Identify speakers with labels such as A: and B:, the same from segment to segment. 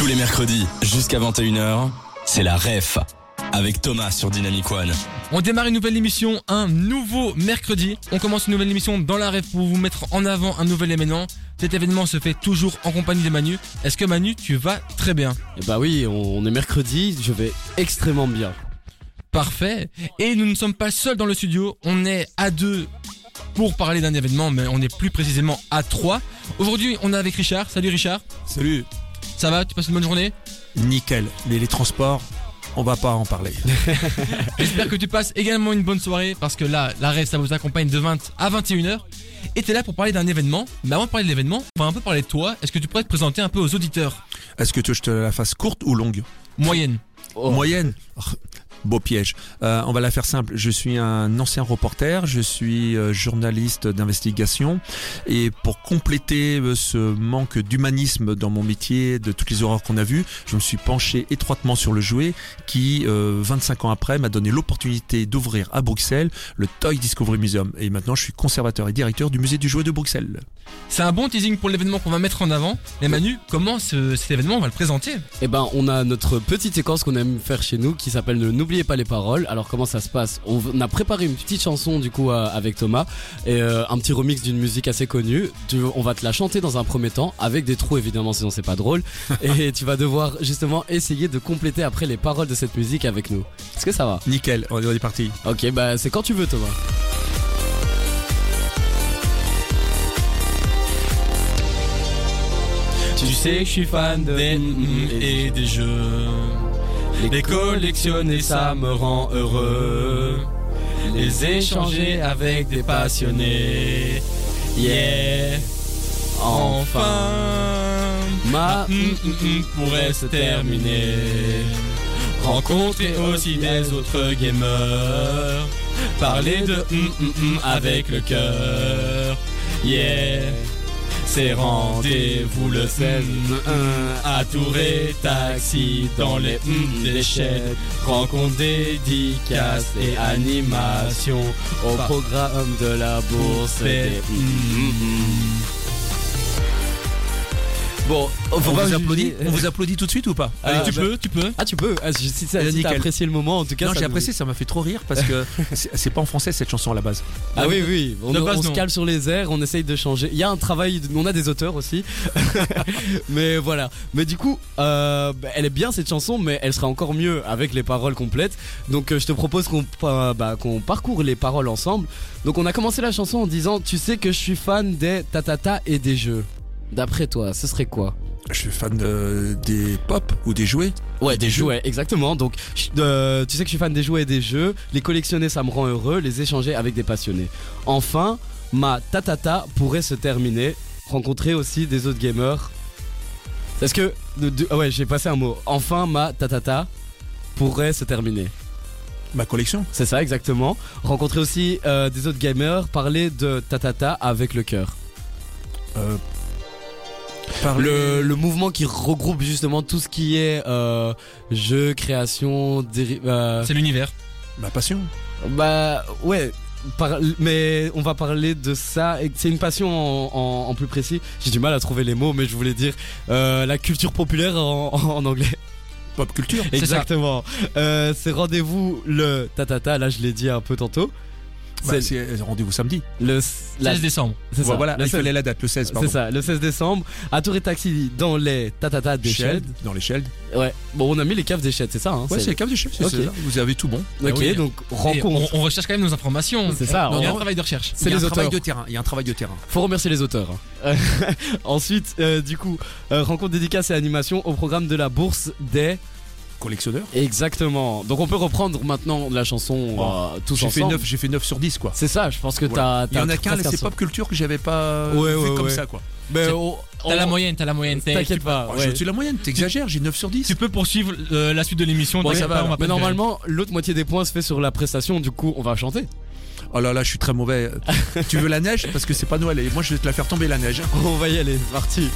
A: Tous les mercredis, jusqu'à 21h, c'est la REF. Avec Thomas sur Dynamic One.
B: On démarre une nouvelle émission, un nouveau mercredi. On commence une nouvelle émission dans la rêve pour vous mettre en avant un nouvel événement. Cet événement se fait toujours en compagnie de Manu. Est-ce que Manu, tu vas très bien?
C: Eh bah oui, on est mercredi, je vais extrêmement bien.
B: Parfait. Et nous ne sommes pas seuls dans le studio, on est à deux pour parler d'un événement, mais on est plus précisément à trois. Aujourd'hui, on est avec Richard. Salut Richard.
D: Salut.
B: Ça va Tu passes une bonne journée
D: Nickel. Mais les transports, on va pas en parler.
B: J'espère que tu passes également une bonne soirée parce que là, la rêve, ça vous accompagne de 20 à 21h. Et t'es là pour parler d'un événement. Mais avant de parler de l'événement, on va un peu parler de toi. Est-ce que tu pourrais te présenter un peu aux auditeurs?
D: Est-ce que tu veux que je te la fasse courte ou longue?
B: Moyenne.
C: Oh.
D: Moyenne Beau piège. Euh, on va la faire simple. Je suis un ancien reporter, je suis euh, journaliste d'investigation et pour compléter euh, ce manque d'humanisme dans mon métier, de toutes les horreurs qu'on a vues, je me suis penché étroitement sur le jouet qui, 25 ans après, m'a donné l'opportunité d'ouvrir à Bruxelles le Toy Discovery Museum. Et maintenant, je suis conservateur et directeur du musée du jouet de Bruxelles.
B: C'est un bon teasing pour l'événement qu'on va mettre en avant. Mais Manu, comment ce- cet événement on va le présenter?
C: Eh ben, on a notre petite séquence qu'on aime faire chez nous qui s'appelle Ne n'oubliez pas les paroles. Alors, comment ça se passe? On, a préparé une petite chanson du coup euh, avec Thomas et euh, un petit remix d'une musique assez connue. Tu- on va te la chanter dans un premier temps avec des trous évidemment, sinon c'est pas drôle. et tu vas devoir justement essayer de compléter après les paroles de cette musique avec nous. Est-ce que ça va?
D: Nickel, on est parti.
C: Ok, bah c'est quand tu veux Thomas.
B: Tu sais que je suis fan des mm, et des jeux. Les collectionner, ça me rend heureux. Les échanger avec des passionnés. Yeah. Enfin,
C: Ma
B: mm, mm, mm, pourrait se terminer. Rencontrer aussi des autres gamers. Parler de mm, mm, mm avec le cœur. Yeah. C'est rendez-vous le 16 à Touré, taxi dans les mm, déchets, rencontre dédicaces et animation.
C: Au programme de la bourse
B: fait.
C: des- Bon,
D: On vous, applaudit, on vous applaudit tout de suite ou pas
C: Allez,
B: tu
C: bah-
B: peux, tu peux.
C: Ah tu peux, ah, si, si, si
D: Euh,
C: t'as
D: nickel.
C: apprécié le moment en tout cas.
D: Non, j'ai apprécié, ça m'a fait trop rire parce que c'est pas en français cette chanson à la base.
C: Ah oui oui, on, on se cale sur les airs, on essaye de changer. Il y a un travail, on a des auteurs aussi. mais voilà. Mais du coup, euh, bah, elle est bien cette chanson, mais elle sera encore mieux avec les paroles complètes. Donc euh, je te propose qu'on euh, bah, qu'on parcourt les paroles ensemble. Donc on a commencé la chanson en disant Tu sais que je suis fan des tatata et des jeux. D'après toi, ce serait quoi
D: Je suis fan de- des pop ou des jouets.
C: Ouais,
D: Des
C: des
D: jeux.
C: jouets, exactement. Donc, je- euh, tu sais que je suis fan des jouets et des jeux. Les collectionner, ça me rend heureux. Les échanger avec des passionnés. Enfin, ma tatata pourrait se terminer. Rencontrer aussi des autres gamers. Est-ce que. de- de- ah ouais, j'ai passé un mot. Enfin, ma tatata pourrait se terminer.
D: Ma collection.
C: C'est ça, exactement. Rencontrer aussi euh, des autres gamers. Parler de tatata avec le cœur.
D: Euh,
C: Le, le mouvement qui regroupe justement tout ce qui est euh, jeu, création, euh,
B: C'est l'univers.
D: Ma passion.
C: Bah ouais. par- mais on va parler de ça. C'est une passion en, en- en plus précis. J'ai du mal à trouver les mots, mais je voulais dire euh, la culture populaire en, en anglais.
D: Pop culture.
C: Exactement. Euh, c'est rendez-vous le tatata. Là, je l'ai dit un peu tantôt.
D: Bah, euh, rendez-vous samedi.
C: le la-
B: 16 décembre.
C: c'est ça.
D: Voilà,
C: le
D: il
C: 16
D: fallait la date, le 16, pardon.
C: C'est ça, le 16 décembre, à Tour et Taxi dans les tatata des
D: Sheld, dans les Sheld.
C: Ouais, bon, on a mis les caves des Sheld, c'est ça, hein
D: Ouais, c'est les caves des Sheld, c'est ça. Vous avez tout bon.
C: Ok,
B: Ah oui.
C: donc rencontre.
B: on, on recherche quand même nos informations.
C: C'est ça,
B: Il y a un travail de recherche.
C: C'est
D: il y a
C: les
D: un travail
C: auteurs.
D: de terrain. Il y a un travail de terrain.
C: Faut remercier les auteurs. Ensuite, euh, du coup, euh, rencontre dédicace et animation au programme de la bourse des.
D: Collectionneur.
C: Exactement. Donc on peut reprendre maintenant la chanson euh, tous
D: J'ai fait
C: ensemble.
D: 9, j'ai fait 9 sur 10 quoi.
C: C'est ça, je pense que
D: Voilà.
C: t'as.
D: Il y en
C: t'as
D: a qu'un, c'est pop culture que j'avais pas
C: Ouais,
D: vu
C: ouais,
D: comme
C: ouais.
D: ça quoi.
C: Mais
B: C'est-
C: on-
B: T'as la moyenne, t'as la moyenne. t'es-
C: T'inquiète
B: tu-
C: pas.
D: Oh,
C: ouais.
D: J'ai au-dessus de la moyenne, t'exagères, j'ai 9 sur 10.
B: Tu peux poursuivre euh, la suite de l'émission.
C: Bon,
B: t'inquiète
C: ça
B: pas,
C: va.
B: on va
C: Mais
B: pas te
C: normalement, l'autre moitié des points se fait sur la prestation. Du coup, on va chanter.
D: Oh là là, je suis très mauvais. tu veux la neige? Parce que c'est pas Noël et moi je vais te la faire tomber la neige.
C: On va y aller. C'est parti.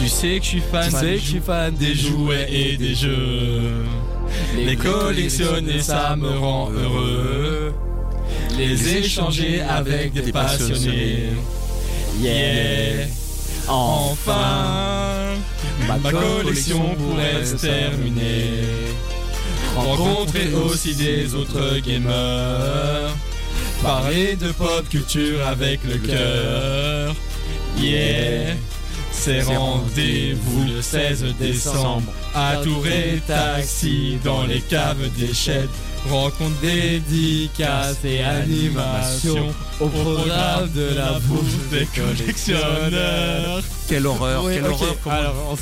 B: Tu sais que je suis fan
C: Tu sais que je suis fan
B: des jouets et des jeux. Les collectionner, ça me rend heureux. Les échanger avec des passionnés. Yeah. Enfin, Ma collection pourrait se terminer. Rencontrer aussi des autres gamers. Parler de pop culture avec le cœur. Yeah. C'est rendez-vous le 16 décembre à Touré Taxi dans les caves des sheds. Rencontre dédicaces et animations au programme de la bouffe des collectionneurs.
D: Quelle horreur, quelle horreur. comment-
C: Alors,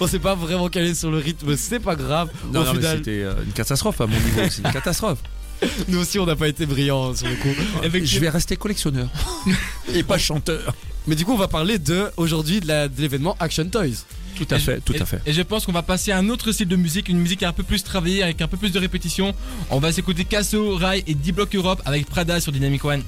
C: on s'est, pas vraiment calé sur le rythme, c'est pas grave.
D: Non,
C: Au
D: non, mais
C: final,
D: c'était euh, une catastrophe à mon niveau, c'est une catastrophe.
C: nous aussi, on n'a pas été brillants sur le coup.
D: Je vais rester collectionneur et pas chanteur.
C: Mais du coup, on va parler de aujourd'hui de, l'événement Action Toys.
D: Tout à
B: Et-
D: fait, tout
B: et-
D: à fait.
B: Et je pense qu'on va passer à un autre style de musique, une musique un peu plus travaillée avec un peu plus de répétition. On va s'écouter Casso, Rai et D-Block Europe avec Prada sur Dynamic One.